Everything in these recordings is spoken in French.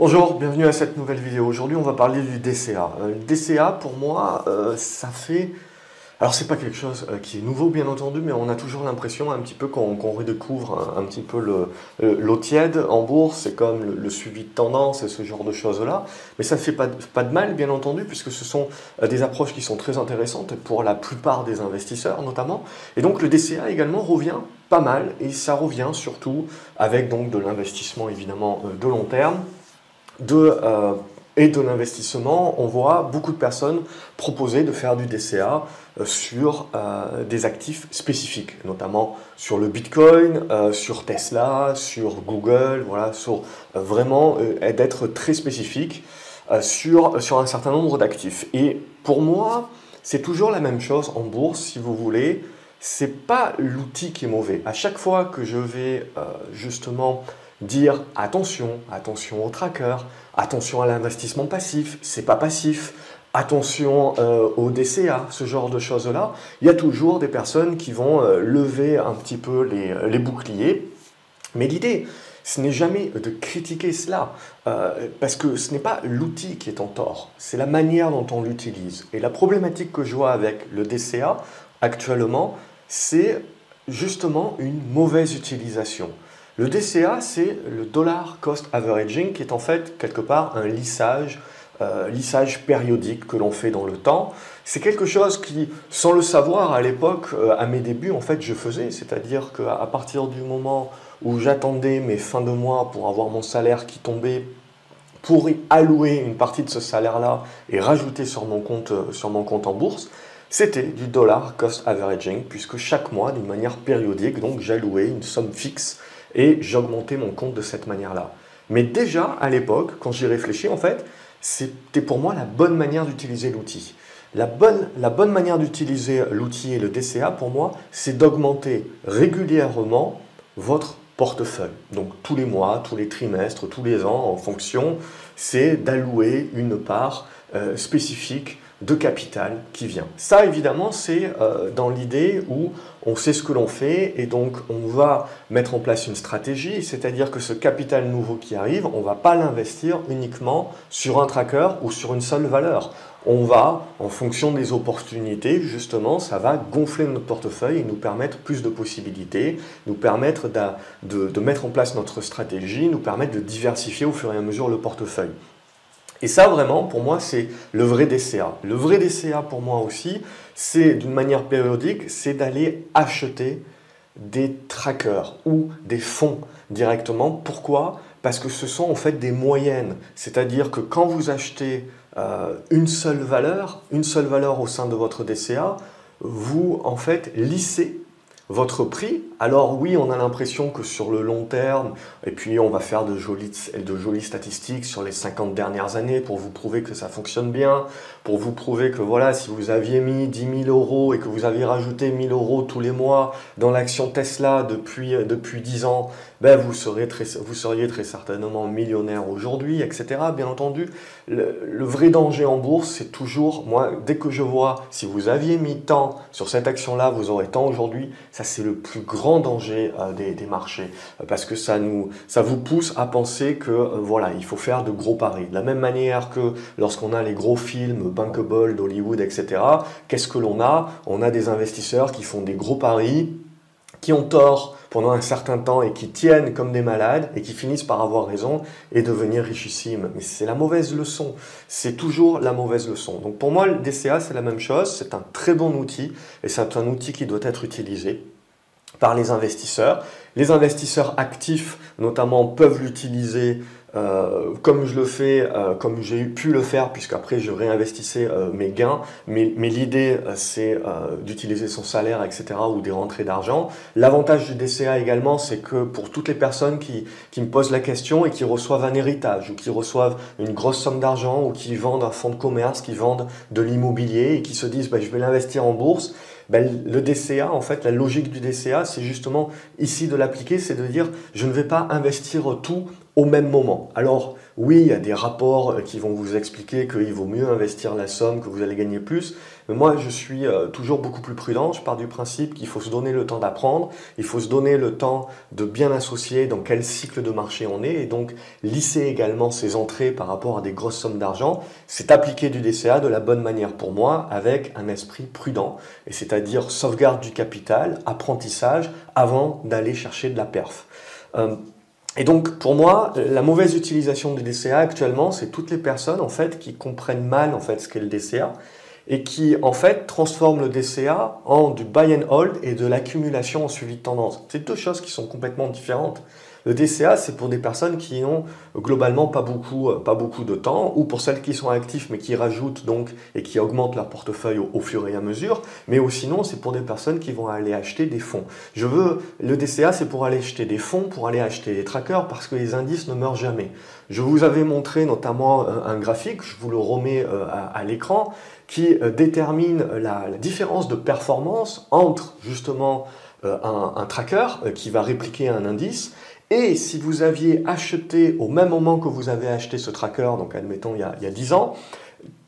Bonjour, bienvenue à cette nouvelle vidéo. Aujourd'hui, on va parler du DCA. Euh, le DCA, pour moi, euh, ça fait... Alors, c'est pas quelque chose euh, qui est nouveau, bien entendu, mais on a toujours l'impression un petit peu qu'on redécouvre un, petit peu l'eau tiède en bourse. C'est comme le, suivi de tendance et ce genre de choses-là. Mais ça ne fait pas, pas de mal, bien entendu, puisque ce sont des approches qui sont très intéressantes pour la plupart des investisseurs, notamment. Et donc, le DCA également revient pas mal, et ça revient surtout avec donc de l'investissement, évidemment, de long terme de, euh, et de l'investissement, on voit beaucoup de personnes proposer de faire du DCA euh, sur euh, des actifs spécifiques, notamment sur le Bitcoin, sur Tesla, sur Google, voilà, sur vraiment d'être très spécifique sur, sur un certain nombre d'actifs. Et pour moi, c'est toujours la même chose en bourse, si vous voulez. C'est pas l'outil qui est mauvais. À chaque fois que je vais justement dire attention, attention au tracker, attention à l'investissement passif, c'est pas passif, attention euh, au DCA, ce genre de choses-là, il y a toujours des personnes qui vont euh, lever un petit peu les, boucliers. Mais l'idée, ce n'est jamais de critiquer cela, euh, parce que ce n'est pas l'outil qui est en tort, c'est la manière dont on l'utilise. Et la problématique que je vois avec le DCA actuellement, c'est justement une mauvaise utilisation. Le DCA, c'est le dollar cost averaging, qui est en fait quelque part un lissage, euh, lissage périodique que l'on fait dans le temps. C'est quelque chose qui, sans le savoir à l'époque, euh, à mes débuts, en fait, je faisais. C'est-à-dire qu'à partir du moment où j'attendais mes fins de mois pour avoir mon salaire qui tombait pour y allouer une partie de ce salaire-là et rajouter sur mon compte, euh, sur mon compte en bourse, c'était du dollar cost averaging, puisque chaque mois, d'une manière périodique, donc j'allouais une somme fixe et j'augmentais mon compte de cette manière-là. Mais déjà, à l'époque, quand j'y réfléchis, en fait, c'était pour moi la bonne manière d'utiliser l'outil. La bonne, manière d'utiliser l'outil et le DCA, pour moi, c'est d'augmenter régulièrement votre portefeuille. Donc tous les mois, tous les trimestres, tous les ans, en fonction, c'est d'allouer une part euh, spécifique de capital qui vient. Ça, évidemment, c'est euh, dans l'idée où on sait ce que l'on fait et donc on va mettre en place une stratégie, c'est-à-dire que ce capital nouveau qui arrive, on ne va pas l'investir uniquement sur un tracker ou sur une seule valeur. On va, en fonction des opportunités, justement, ça va gonfler notre portefeuille et nous permettre plus de possibilités, nous permettre de, de mettre en place notre stratégie, nous permettre de diversifier au fur et à mesure le portefeuille. Et ça, vraiment, pour moi, c'est le vrai DCA. Le vrai DCA, pour moi aussi, c'est d'une manière périodique, c'est d'aller acheter des trackers ou des fonds directement. Pourquoi? Parce que ce sont en fait des moyennes. C'est-à-dire que quand vous achetez euh, une seule valeur, une seule valeur au sein de votre DCA, vous en fait lissez votre prix. Alors oui, on a l'impression que sur le long terme, et puis on va faire de jolies, de jolies statistiques sur les 50 dernières années pour vous prouver que ça fonctionne bien, pour vous prouver que voilà, si vous aviez mis 10 000 euros et que vous aviez rajouté 1000 euros tous les mois dans l'action Tesla depuis, depuis 10 ans, ben vous, très, vous seriez très certainement millionnaire aujourd'hui, etc. Bien entendu, le, vrai danger en bourse, c'est toujours, moi, dès que je vois, si vous aviez mis tant sur cette action-là, vous aurez tant aujourd'hui, c'est le plus grand danger euh, des, des, marchés, euh, parce que ça, nous, ça vous pousse à penser que, euh, voilà, il faut faire de gros paris. De la même manière que lorsqu'on a les gros films, bankable d'Hollywood, etc., qu'est-ce que l'on a? On a des investisseurs qui font des gros paris, qui ont tort pendant un certain temps et qui tiennent comme des malades et qui finissent par avoir raison et devenir richissimes. Mais c'est la mauvaise leçon. C'est toujours la mauvaise leçon. Donc pour moi, le DCA, c'est la même chose. C'est un très bon outil et c'est un outil qui doit être utilisé par les investisseurs. Les investisseurs actifs, notamment, peuvent l'utiliser euh, comme je le fais, euh, comme j'ai pu le faire, puisqu'après je réinvestissais euh, mes gains, mais, l'idée c'est d'utiliser son salaire, etc., ou des rentrées d'argent. L'avantage du DCA également, c'est que pour toutes les personnes qui, qui me posent la question et qui reçoivent un héritage, ou qui reçoivent une grosse somme d'argent, ou qui vendent un fonds de commerce, qui vendent de l'immobilier, et qui se disent bah, je vais l'investir en bourse, ben, le DCA, en fait, la logique du DCA, c'est justement ici de l'appliquer, c'est de dire je ne vais pas investir tout au même moment. Alors oui, il y a des rapports euh, qui vont vous expliquer qu'il vaut mieux investir la somme, que vous allez gagner plus, mais moi je suis euh, toujours beaucoup plus prudent, je pars du principe qu'il faut se donner le temps d'apprendre, il faut se donner le temps de bien associer dans quel cycle de marché on est, et donc lisser également ses entrées par rapport à des grosses sommes d'argent, c'est appliquer du DCA de la bonne manière pour moi, avec un esprit prudent, et c'est-à-dire sauvegarde du capital, apprentissage, avant d'aller chercher de la perf. Euh, et donc, pour moi, la mauvaise utilisation du DCA actuellement, c'est toutes les personnes en fait qui comprennent mal en fait ce qu'est le DCA et qui en fait transforment le DCA en du buy and hold et de l'accumulation en suivi de tendance. C'est deux choses qui sont complètement différentes. Le DCA, c'est pour des personnes qui ont globalement pas beaucoup, euh, pas beaucoup de temps, ou pour celles qui sont actifs mais qui rajoutent donc et qui augmentent leur portefeuille au, fur et à mesure, mais aussi sinon c'est pour des personnes qui vont aller acheter des fonds. Je veux, le DCA, c'est pour aller acheter des fonds, pour aller acheter des trackers, parce que les indices ne meurent jamais. Je vous avais montré notamment euh, un graphique, je vous le remets euh, à, l'écran, qui détermine la, différence de performance entre justement un, tracker qui va répliquer un indice et si vous aviez acheté au même moment que vous avez acheté ce tracker, donc admettons il y a, il y a 10 ans,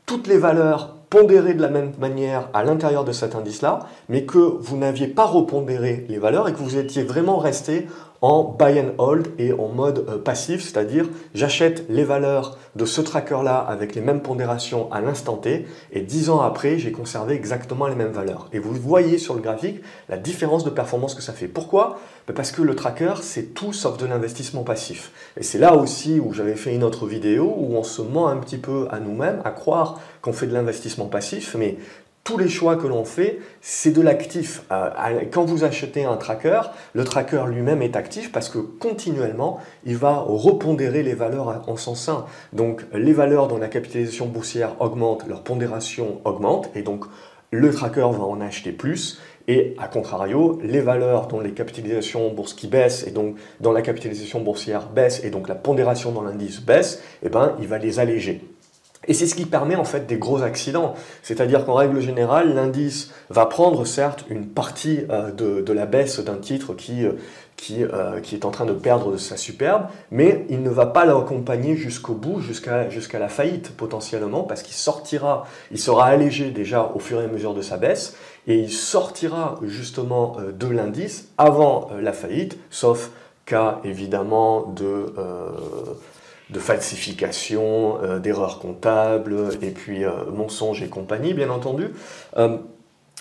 toutes les valeurs pondérées de la même manière à l'intérieur de cet indice-là, mais que vous n'aviez pas repondéré les valeurs et que vous étiez vraiment resté en buy and hold et en mode euh, passif, c'est-à-dire j'achète les valeurs de ce tracker-là avec les mêmes pondérations à l'instant T et dix ans après, j'ai conservé exactement les mêmes valeurs. Et vous voyez sur le graphique la différence de performance que ça fait. Pourquoi? Ben Parce que le tracker, c'est tout sauf de l'investissement passif. Et c'est là aussi où j'avais fait une autre vidéo où on se ment un petit peu à nous-mêmes, à croire qu'on fait de l'investissement passif, mais tous les choix que l'on fait, c'est de l'actif. Euh, quand vous achetez un tracker, le tracker lui-même est actif parce que continuellement, il va repondérer les valeurs en son sein. Donc les valeurs dont la capitalisation boursière augmente, leur pondération augmente et donc le tracker va en acheter plus. Et à contrario, les valeurs dont les capitalisations bourse qui baissent et donc dans la capitalisation boursière baisse et donc la pondération dans l'indice baisse, eh ben, il va les alléger. Et c'est ce qui permet en fait des gros accidents. C'est-à-dire qu'en règle générale, l'indice va prendre certes une partie euh, de, la baisse d'un titre qui, euh, qui, euh, qui, est en train de perdre de sa superbe, mais il ne va pas l'accompagner jusqu'au bout, jusqu'à la faillite potentiellement, parce qu'il sortira, il sera allégé déjà au fur et à mesure de sa baisse, et il sortira justement de l'indice avant la faillite, sauf cas évidemment de de falsification, euh, d'erreurs comptables, et puis euh, mensonges et compagnie, bien entendu.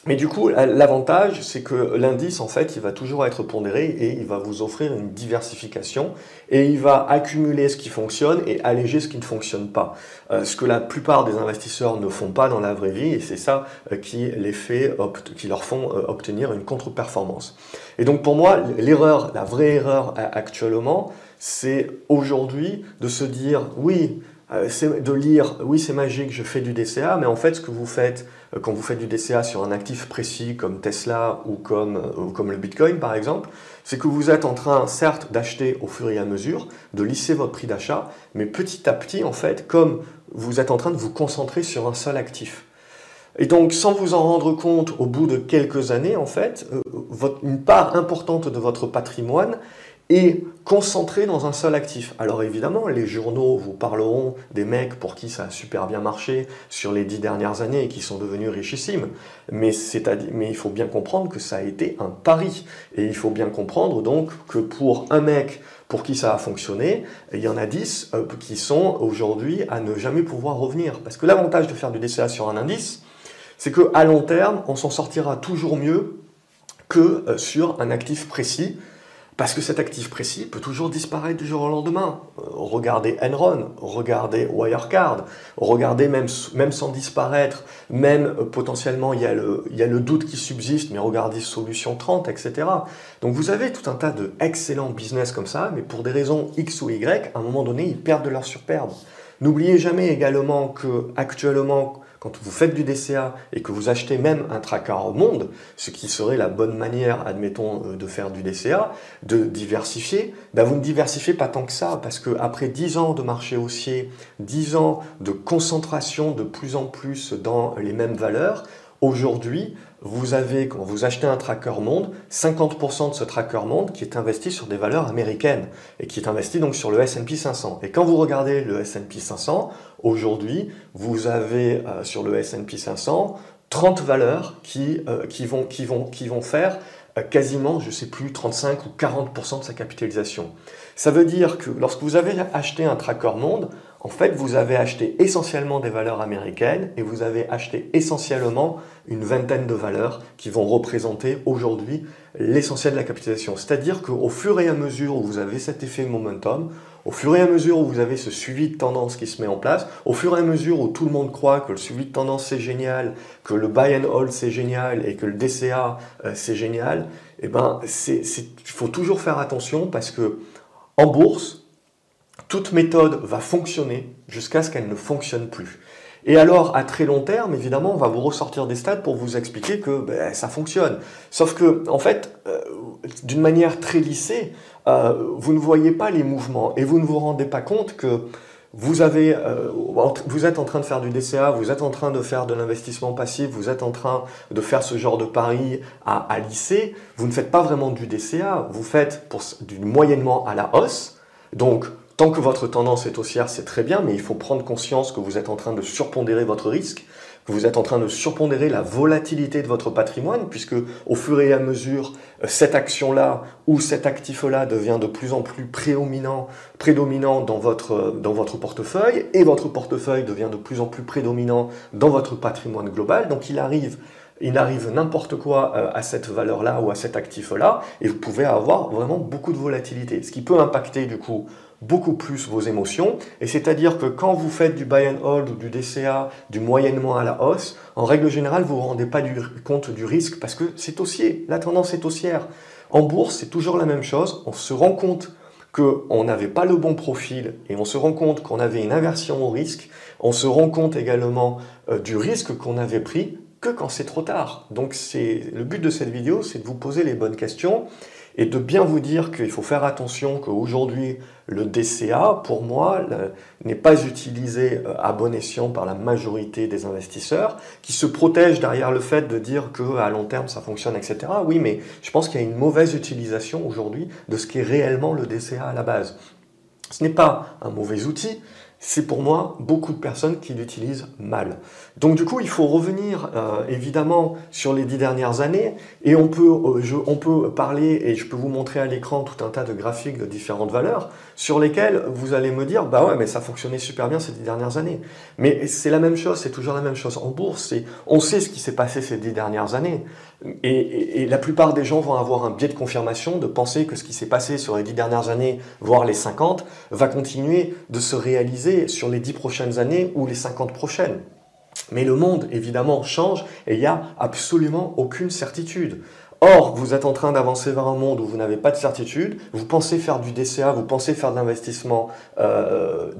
Euh, mais du coup, l'avantage, c'est que l'indice, en fait, il va toujours être pondéré et il va vous offrir une diversification et il va accumuler ce qui fonctionne et alléger ce qui ne fonctionne pas. ce que la plupart des investisseurs ne font pas dans la vraie vie et c'est ça qui les fait, qui leur font obtenir une contre-performance. Et donc pour moi, l'erreur, la vraie erreur actuellement, c'est aujourd'hui de se dire oui, euh, de lire oui c'est magique, je fais du DCA, mais en fait ce que vous faites euh, quand vous faites du DCA sur un actif précis comme Tesla ou comme, euh, comme le Bitcoin par exemple, c'est que vous êtes en train certes d'acheter au fur et à mesure, de lisser votre prix d'achat, mais petit à petit en fait, comme vous êtes en train de vous concentrer sur un seul actif. Et donc, sans vous en rendre compte, au bout de quelques années, en fait, une part importante de votre patrimoine et concentré dans un seul actif. Alors évidemment, les journaux vous parleront des mecs pour qui ça a super bien marché sur les dix dernières années et qui sont devenus richissimes. Mais, mais il faut bien comprendre que ça a été un pari. Et il faut bien comprendre donc que pour un mec pour qui ça a fonctionné, il y en a dix euh, qui sont aujourd'hui à ne jamais pouvoir revenir. Parce que l'avantage de faire du DCA sur un indice, c'est qu'à long terme, on s'en sortira toujours mieux que euh, sur un actif précis parce que cet actif précis peut toujours disparaître du jour au lendemain. Euh, regardez Enron, regardez Wirecard, regardez même, même sans disparaître, même euh, potentiellement il y, a le, il y a le doute qui subsiste, mais regardez Solution 30, etc. Donc vous avez tout un tas d'excellents business comme ça, mais pour des raisons X ou Y, à un moment donné, ils perdent de leur superbe. N'oubliez jamais également que actuellement, quand vous faites du DCA et que vous achetez même un tracker au monde, ce qui serait la bonne manière, admettons, euh, de faire du DCA, de diversifier, ben vous ne diversifiez pas tant que ça, parce qu'après 10 ans de marché haussier, 10 ans de concentration de plus en plus dans les mêmes valeurs, aujourd'hui, vous avez, quand vous achetez un tracker monde, 50% de ce tracker monde qui est investi sur des valeurs américaines et qui est investi donc sur le S&P 500. Et quand vous regardez le S&P 500, aujourd'hui, vous avez euh, sur le S&P 500 30 valeurs qui, euh, qui, vont, qui, vont, qui vont faire euh, quasiment, je ne sais plus, 35 ou 40% de sa capitalisation. Ça veut dire que lorsque vous avez acheté un tracker monde, en fait, vous avez acheté essentiellement des valeurs américaines et vous avez acheté essentiellement une vingtaine de valeurs qui vont représenter aujourd'hui l'essentiel de la capitalisation. C'est-à-dire qu'au fur et à mesure où vous avez cet effet momentum, au fur et à mesure où vous avez ce suivi de tendance qui se met en place, au fur et à mesure où tout le monde croit que le suivi de tendance c'est génial, que le buy and hold c'est génial et que le DCA euh, c'est génial, eh ben, il faut toujours faire attention parce que en bourse, toute méthode va fonctionner jusqu'à ce qu'elle ne fonctionne plus. Et alors, à très long terme, évidemment, on va vous ressortir des stats pour vous expliquer que ben, ça fonctionne. Sauf que, en fait, euh, d'une manière très lissée, euh, vous ne voyez pas les mouvements et vous ne vous rendez pas compte que vous, euh, êtes en train de faire du DCA, vous êtes en train de faire de l'investissement passif, vous êtes en train de faire ce genre de pari à, à. Vous ne faites pas vraiment du DCA, vous faites du moyennement à la hausse. Donc, Tant que votre tendance est haussière, c'est très bien, mais il faut prendre conscience que vous êtes en train de surpondérer votre risque, que vous êtes en train de surpondérer la volatilité de votre patrimoine, puisque au fur et à mesure, euh, cette action-là ou cet actif-là devient de plus en plus prédominant, dans, votre, euh, dans votre portefeuille, et votre portefeuille devient de plus en plus prédominant dans votre patrimoine global. Donc il arrive il arrive n'importe quoi euh, à cette valeur-là ou à cet actif-là, et vous pouvez avoir vraiment beaucoup de volatilité, ce qui peut impacter du coup beaucoup plus vos émotions. Et c'est-à-dire que quand vous faites du buy and hold ou du DCA, du moyennement à la hausse, en règle générale, vous ne vous rendez pas du, compte du risque parce que c'est haussier, la tendance est haussière. En bourse, c'est toujours la même chose. On se rend compte qu'on n'avait pas le bon profil et on se rend compte qu'on avait une aversion au risque. On se rend compte également euh, du risque qu'on avait pris que quand c'est trop tard. Donc c'est le but de cette vidéo, c'est de vous poser les bonnes questions et de bien vous dire qu'il faut faire attention qu'aujourd'hui, le DCA, pour moi, n'est pas utilisé euh, à bon escient par la majorité des investisseurs, qui se protègent derrière le fait de dire qu'à long terme, ça fonctionne, etc. Oui, mais je pense qu'il y a une mauvaise utilisation aujourd'hui de ce qui est réellement le DCA à la base. Ce n'est pas un mauvais outil, c'est pour moi beaucoup de personnes qui l'utilisent mal. Donc du coup, il faut revenir euh, évidemment sur les dix dernières années et on peut, euh, on peut parler et je peux vous montrer à l'écran tout un tas de graphiques de différentes valeurs sur lesquelles vous allez me dire bah ouais mais ça fonctionnait super bien ces dix dernières années. Mais c'est la même chose, c'est toujours la même chose en bourse. On sait ce qui s'est passé ces dix dernières années. Et, la plupart des gens vont avoir un biais de confirmation de penser que ce qui s'est passé sur les dix dernières années, voire les 50, va continuer de se réaliser sur les dix prochaines années ou les 50 prochaines. Mais le monde, évidemment, change et il n'y a absolument aucune certitude. Or, vous êtes en train d'avancer vers un monde où vous n'avez pas de certitude, vous pensez faire du DCA, vous pensez faire de l'investissement, euh,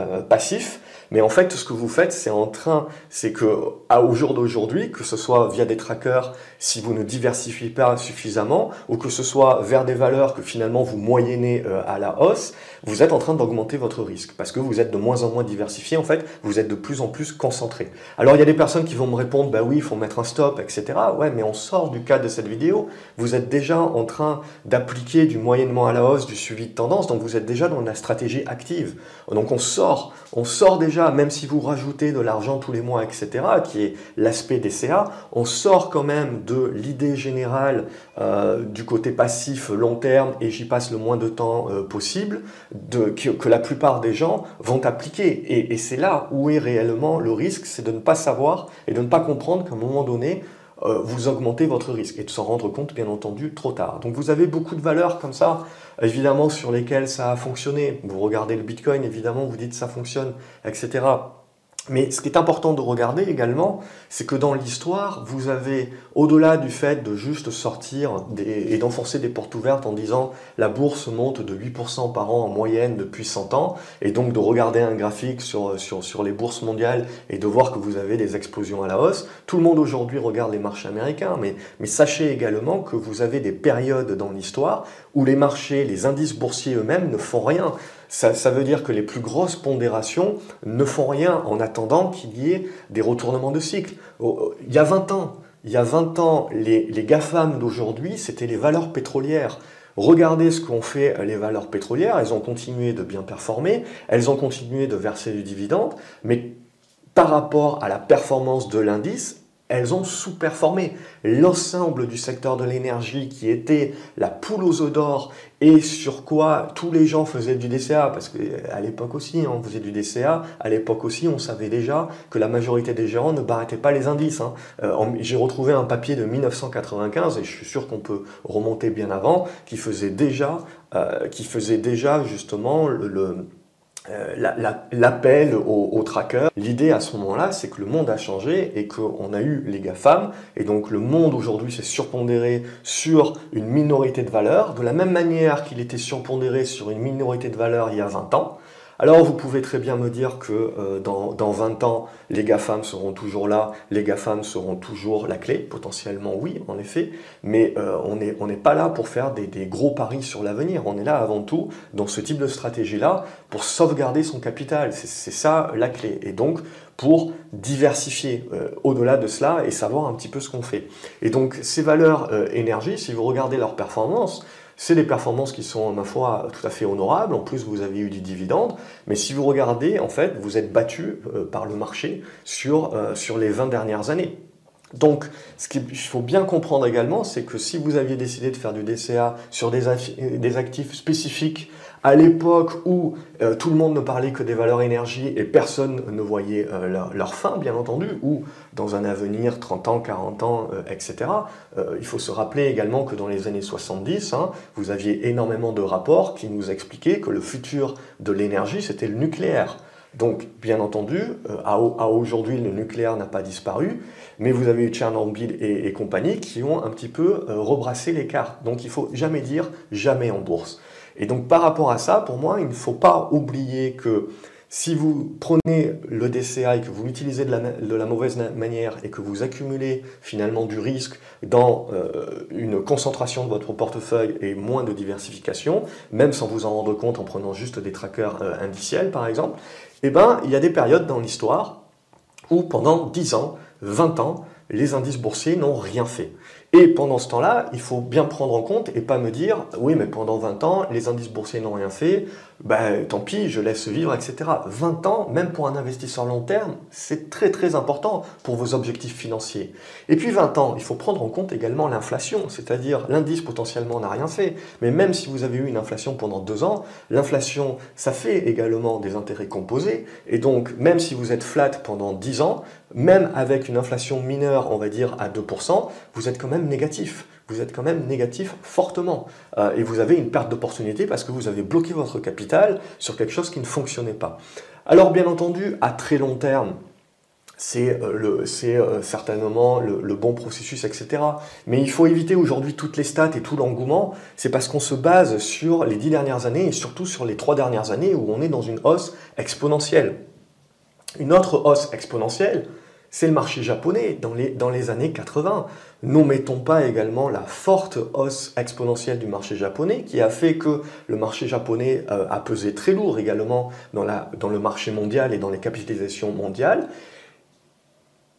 euh, passif, mais en fait, ce que vous faites, c'est en train, c'est que à, au jour d'aujourd'hui, que ce soit via des trackers, si vous ne diversifiez pas suffisamment, ou que ce soit vers des valeurs que finalement vous moyennez euh, à la hausse, vous êtes en train d'augmenter votre risque parce que vous êtes de moins en moins diversifié. En fait, vous êtes de plus en plus concentré. Alors, il y a des personnes qui vont me répondre, bah oui, il faut mettre un stop, etc. Ouais, mais on sort du cadre de cette vidéo. Vous êtes déjà en train d'appliquer du moyennement à la hausse, du suivi de tendance, donc vous êtes déjà dans la stratégie active. Donc, on sort, on sort déjà même si vous rajoutez de l'argent tous les mois, etc., qui est l'aspect des on sort quand même de l'idée générale euh, du côté passif long terme et j'y passe le moins de temps euh, possible, que, la plupart des gens vont appliquer. Et, c'est là où est réellement le risque, c'est de ne pas savoir et de ne pas comprendre qu'à un moment donné, vous augmentez votre risque et de s'en rendre compte, bien entendu, trop tard. Donc vous avez beaucoup de valeurs comme ça évidemment sur lesquels ça a fonctionné. Vous regardez le Bitcoin, évidemment, vous dites ça fonctionne, etc. Mais ce qui est important de regarder également, c'est que dans l'histoire, vous avez, au-delà du fait de juste sortir et d'enfoncer des portes ouvertes en disant la bourse monte de 8% par an en moyenne depuis 100 ans, et donc de regarder un graphique sur, sur, sur les bourses mondiales et de voir que vous avez des explosions à la hausse, tout le monde aujourd'hui regarde les marchés américains, mais, mais sachez également que vous avez des périodes dans l'histoire où les marchés, les indices boursiers eux-mêmes ne font rien. Ça, veut dire que les plus grosses pondérations ne font rien en attendant qu'il y ait des retournements de cycle. Il y a 20 ans, il y a 20 ans, les, les GAFAM d'aujourd'hui, c'était les valeurs pétrolières. Regardez ce qu'ont fait les valeurs pétrolières, elles ont continué de bien performer, elles ont continué de verser du dividende, mais par rapport à la performance de l'indice, elles ont sous-performé. L'ensemble du secteur de l'énergie qui était la poule aux œufs d'or et sur quoi tous les gens faisaient du DCA, parce qu'à l'époque aussi hein, on faisait du DCA, à l'époque aussi on savait déjà que la majorité des gérants ne barretaient pas les indices. Hein. Euh, j'ai retrouvé un papier de 1995 et je suis sûr qu'on peut remonter bien avant, qui faisait déjà, euh, qui faisait déjà justement le euh, l'appel aux au trackers. L'idée à ce moment-là, c'est que le monde a changé et qu'on a eu les GAFAM, et donc le monde aujourd'hui s'est surpondéré sur une minorité de valeurs, de la même manière qu'il était surpondéré sur une minorité de valeurs il y a 20 ans. Alors vous pouvez très bien me dire que euh, dans, dans, 20 ans, les GAFAM seront toujours là, les GAFAM seront toujours la clé, potentiellement oui, en effet, mais euh, on n'est on pas là pour faire des, des gros paris sur l'avenir, on est là avant tout dans ce type de stratégie-là pour sauvegarder son capital, c'est ça la clé, et donc pour diversifier euh, au-delà de cela et savoir un petit peu ce qu'on fait. Et donc ces valeurs énergie, si vous regardez leur performance, c'est des performances qui sont, ma foi, tout à fait honorables. En plus, vous avez eu du dividende. Mais si vous regardez, en fait, vous êtes battu euh, par le marché sur, euh, les 20 dernières années. Donc, ce qu'il faut bien comprendre également, c'est que si vous aviez décidé de faire du DCA sur des actifs spécifiques à l'époque où euh, tout le monde ne parlait que des valeurs énergie et personne ne voyait euh, leur, fin, bien entendu, ou dans un avenir 30 ans, 40 ans, euh, etc. il faut se rappeler également que dans les années 70, hein, vous aviez énormément de rapports qui nous expliquaient que le futur de l'énergie, c'était le nucléaire. Donc, bien entendu, à, aujourd'hui, le nucléaire n'a pas disparu, mais vous avez eu Tchernobyl et, compagnie qui ont un petit peu rebrassé les cartes. Donc, il faut jamais dire jamais en bourse. Et donc par rapport à ça, pour moi, il ne faut pas oublier que si vous prenez le DCA et que vous l'utilisez de la, mauvaise manière et que vous accumulez finalement du risque dans euh, une concentration de votre portefeuille et moins de diversification, même sans vous en rendre compte en prenant juste des trackers euh, indiciels par exemple, eh ben, il y a des périodes dans l'histoire où pendant 10 ans, 20 ans, les indices boursiers n'ont rien fait. Et pendant ce temps-là, il faut bien prendre en compte et pas me dire oui, mais pendant 20 ans, les indices boursiers n'ont rien fait, ben tant pis, je laisse vivre, etc. 20 ans, même pour un investisseur long terme, c'est très très important pour vos objectifs financiers. Et puis 20 ans, il faut prendre en compte également l'inflation, c'est-à-dire l'indice potentiellement n'a rien fait, mais même si vous avez eu une inflation pendant 2 ans, l'inflation, ça fait également des intérêts composés, et donc même si vous êtes flat pendant 10 ans, même avec une inflation mineure, on va dire à 2%, vous êtes quand même négatif. Vous êtes quand même négatif fortement. Euh, et vous avez une perte d'opportunité parce que vous avez bloqué votre capital sur quelque chose qui ne fonctionnait pas. Alors bien entendu, à très long terme, c'est euh, euh, certainement le, le, bon processus, etc. Mais il faut éviter aujourd'hui toutes les stats et tout l'engouement. C'est parce qu'on se base sur les dix dernières années et surtout sur les trois dernières années où on est dans une hausse exponentielle. Une autre hausse exponentielle, c'est le marché japonais dans les, années 80. N'omettons pas également la forte hausse exponentielle du marché japonais qui a fait que le marché japonais euh, a pesé très lourd également dans, dans le marché mondial et dans les capitalisations mondiales.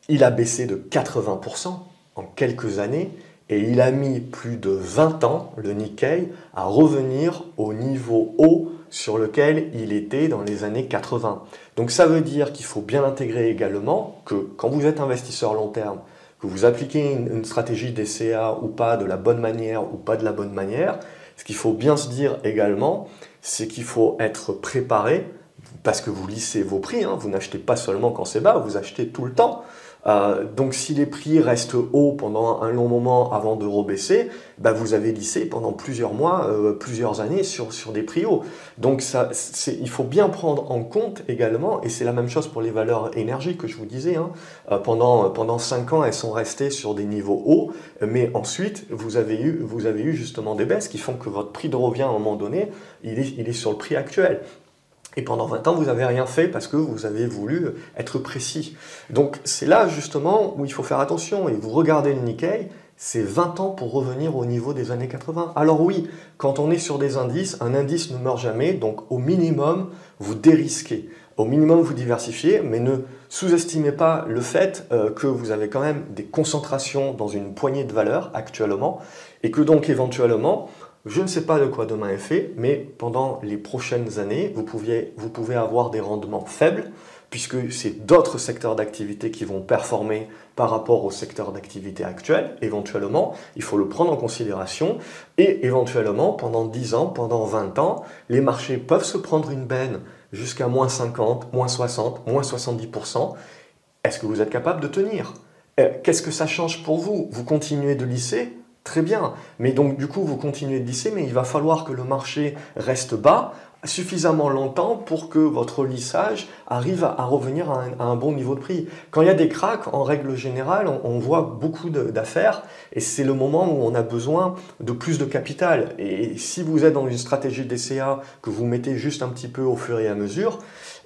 Il a baissé de 80% en quelques années et il a mis plus de 20 ans, le Nikkei, à revenir au niveau haut sur lequel il était dans les années 80. Donc ça veut dire qu'il faut bien intégrer également que quand vous êtes investisseur long terme, que vous appliquez une, stratégie DCA ou pas de la bonne manière ou pas de la bonne manière, ce qu'il faut bien se dire également, c'est qu'il faut être préparé parce que vous lissez vos prix, hein. vous n'achetez pas seulement quand c'est bas, vous achetez tout le temps. Euh, donc si les prix restent hauts pendant un long moment avant de rebaisser, bah, vous avez lissé pendant plusieurs mois, euh, plusieurs années sur, sur des prix hauts. Donc ça, il faut bien prendre en compte également, et c'est la même chose pour les valeurs énergie que je vous disais, hein, euh, pendant, pendant 5 ans elles sont restées sur des niveaux hauts, mais ensuite vous avez, eu, vous avez eu justement des baisses qui font que votre prix de revient à un moment donné, il est, il est sur le prix actuel. Et pendant 20 ans, vous n'avez rien fait parce que vous avez voulu être précis. Donc c'est là justement où il faut faire attention. Et vous regardez le Nikkei, c'est 20 ans pour revenir au niveau des années 80. Alors oui, quand on est sur des indices, un indice ne meurt jamais, donc au minimum, vous dérisquez. au minimum vous diversifiez, mais ne sous-estimez pas le fait euh, que vous avez quand même des concentrations dans une poignée de valeurs actuellement, et que donc éventuellement, je ne sais pas de quoi demain est fait, mais pendant les prochaines années, vous, pouvez avoir des rendements faibles, puisque c'est d'autres secteurs d'activité qui vont performer par rapport au secteur d'activité actuel, éventuellement, il faut le prendre en considération, et éventuellement, pendant 10 ans, pendant 20 ans, les marchés peuvent se prendre une benne jusqu'à moins 50, moins 60, moins 70%. Est-ce que vous êtes capable de tenir? Euh, Qu'est-ce que ça change pour vous? Vous continuez de lisser? Très bien. Mais donc, du coup, vous continuez de lisser, mais il va falloir que le marché reste bas suffisamment longtemps pour que votre lissage arrive à, revenir à un, bon niveau de prix. Quand il y a des cracks, en règle générale, on, voit beaucoup d'affaires et c'est le moment où on a besoin de plus de capital. Et si vous êtes dans une stratégie DCA que vous mettez juste un petit peu au fur et à mesure,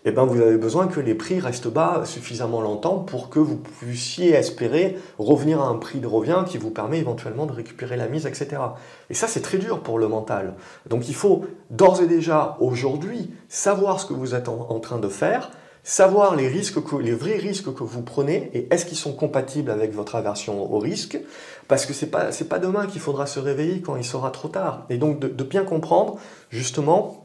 eh ben vous avez besoin que les prix restent bas suffisamment longtemps pour que vous puissiez espérer revenir à un prix de revient qui vous permet éventuellement de récupérer la mise, etc. Et ça, c'est très dur pour le mental. Donc il faut d'ores et déjà, aujourd'hui, savoir ce que vous êtes en, train de faire, savoir les, risques les vrais risques que vous prenez et est-ce qu'ils sont compatibles avec votre aversion au risque, parce que ce n'est pas, pas demain qu'il faudra se réveiller quand il sera trop tard. Et donc de bien comprendre justement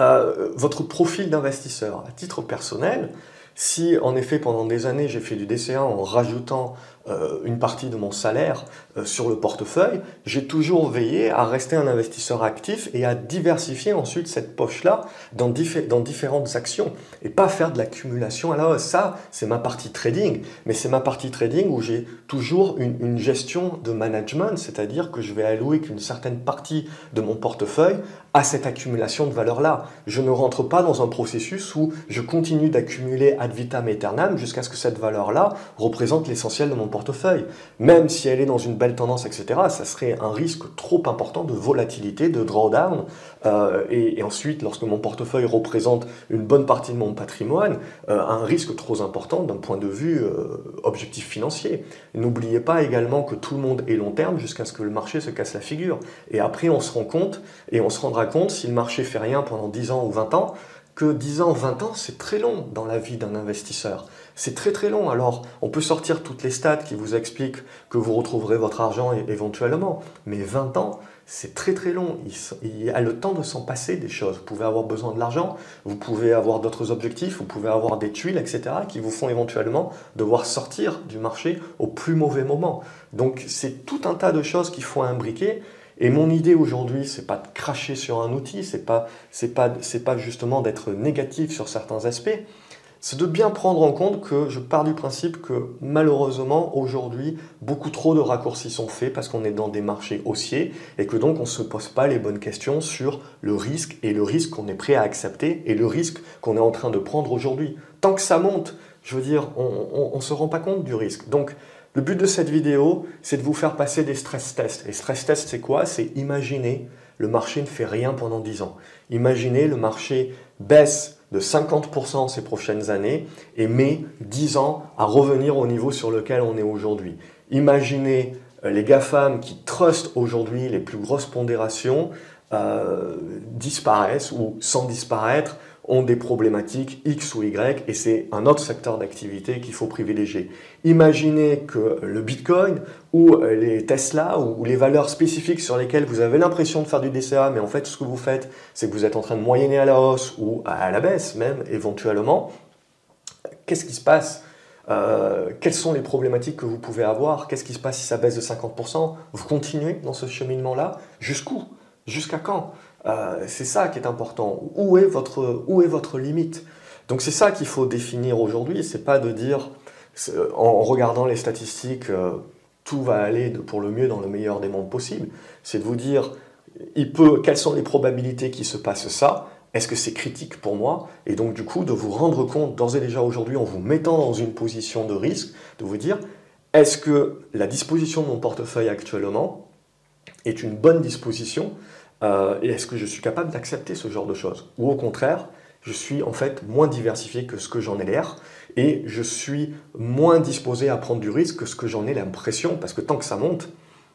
euh, votre profil d'investisseur. À titre personnel, si en effet pendant des années j'ai fait du DCA en rajoutant euh, une partie de mon salaire euh, sur le portefeuille, j'ai toujours veillé à rester un investisseur actif et à diversifier ensuite cette poche-là dans, dans, différentes actions et pas faire de l'accumulation Alors Ça, c'est ma partie trading, mais c'est ma partie trading où j'ai toujours une, une, gestion de management, c'est-à-dire que je vais allouer qu'une certaine partie de mon portefeuille à cette accumulation de valeur-là. Je ne rentre pas dans un processus où je continue d'accumuler ad vitam aeternam jusqu'à ce que cette valeur-là représente l'essentiel de mon portefeuille. Même si elle est dans une belle tendance, etc., ça serait un risque trop important de volatilité, de drawdown. Euh, et, ensuite, lorsque mon portefeuille représente une bonne partie de mon patrimoine, euh, un risque trop important d'un point de vue euh, objectif financier. N'oubliez pas également que tout le monde est long terme jusqu'à ce que le marché se casse la figure. Et après, on se rend compte, et on se rendra compte, si le marché fait rien pendant 10 ans ou 20 ans, que 10 ans, 20 ans, c'est très long dans la vie d'un investisseur. C'est très très long. Alors, on peut sortir toutes les stats qui vous expliquent que vous retrouverez votre argent éventuellement. Mais 20 ans, c'est très très long. Il, y a le temps de s'en passer des choses. Vous pouvez avoir besoin de l'argent, vous pouvez avoir d'autres objectifs, vous pouvez avoir des tuiles, etc., qui vous font éventuellement devoir sortir du marché au plus mauvais moment. Donc, c'est tout un tas de choses qu'il faut imbriquer. Et mon idée aujourd'hui, c'est pas de cracher sur un outil, c'est pas, c'est pas, c'est pas justement d'être négatif sur certains aspects, c'est de bien prendre en compte que je pars du principe que malheureusement aujourd'hui beaucoup trop de raccourcis sont faits parce qu'on est dans des marchés haussiers et que donc on ne se pose pas les bonnes questions sur le risque et le risque qu'on est prêt à accepter et le risque qu'on est en train de prendre aujourd'hui. Tant que ça monte, je veux dire, on ne se rend pas compte du risque. Donc le but de cette vidéo, c'est de vous faire passer des stress tests. Et stress tests, c'est quoi? C'est imaginer le marché ne fait rien pendant 10 ans. Imaginez le marché baisse de 50% ces prochaines années et met 10 ans à revenir au niveau sur lequel on est aujourd'hui. Imaginez euh, les GAFAM qui trustent aujourd'hui les plus grosses pondérations euh, disparaissent ou sans disparaître ont des problématiques X ou Y et c'est un autre secteur d'activité qu'il faut privilégier. Imaginez que le Bitcoin ou les Tesla ou les valeurs spécifiques sur lesquelles vous avez l'impression de faire du DCA, mais en fait ce que vous faites, c'est que vous êtes en train de moyenner à la hausse ou à la baisse même éventuellement. Qu'est-ce qui se passe euh, quelles sont les problématiques que vous pouvez avoir? Qu'est-ce qui se passe si ça baisse de 50% Vous continuez dans ce cheminement-là? Jusqu'où? Jusqu'à quand? Euh, c'est ça qui est important. Où est votre, limite? Donc c'est ça qu'il faut définir aujourd'hui. C'est pas de dire, en regardant les statistiques, euh, tout va aller pour le mieux dans le meilleur des mondes possible. C'est de vous dire, il peut, quelles sont les probabilités qu'il se passe ça? Est-ce que c'est critique pour moi? Et donc du coup, de vous rendre compte d'ores et déjà aujourd'hui, en vous mettant dans une position de risque, de vous dire, est-ce que la disposition de mon portefeuille actuellement est une bonne disposition? Euh, et est-ce que je suis capable d'accepter ce genre de choses? Ou au contraire, je suis en fait moins diversifié que ce que j'en ai l'air et je suis moins disposé à prendre du risque que ce que j'en ai l'impression parce que tant que ça monte,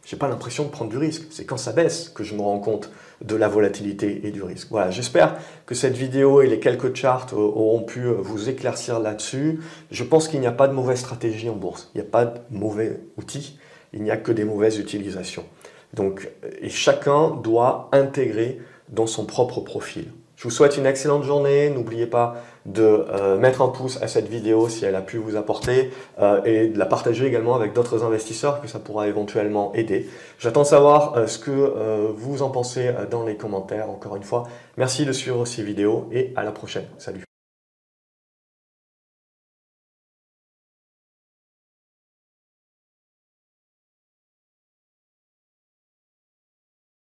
j'ai pas l'impression de prendre du risque. C'est quand ça baisse que je me rends compte de la volatilité et du risque. Voilà, j'espère que cette vidéo et les quelques charts auront pu vous éclaircir là-dessus. Je pense qu'il n'y a pas de mauvaise stratégie en bourse. Il n'y a pas de mauvais outils. Il n'y a que des mauvaises utilisations. Donc, et chacun doit intégrer dans son propre profil. Je vous souhaite une excellente journée. N'oubliez pas de euh, mettre un pouce à cette vidéo si elle a pu vous apporter euh, et de la partager également avec d'autres investisseurs que ça pourra éventuellement aider. J'attends de savoir euh, ce que vous en pensez dans les commentaires. Encore une fois, merci de suivre ces vidéos et à la prochaine. Salut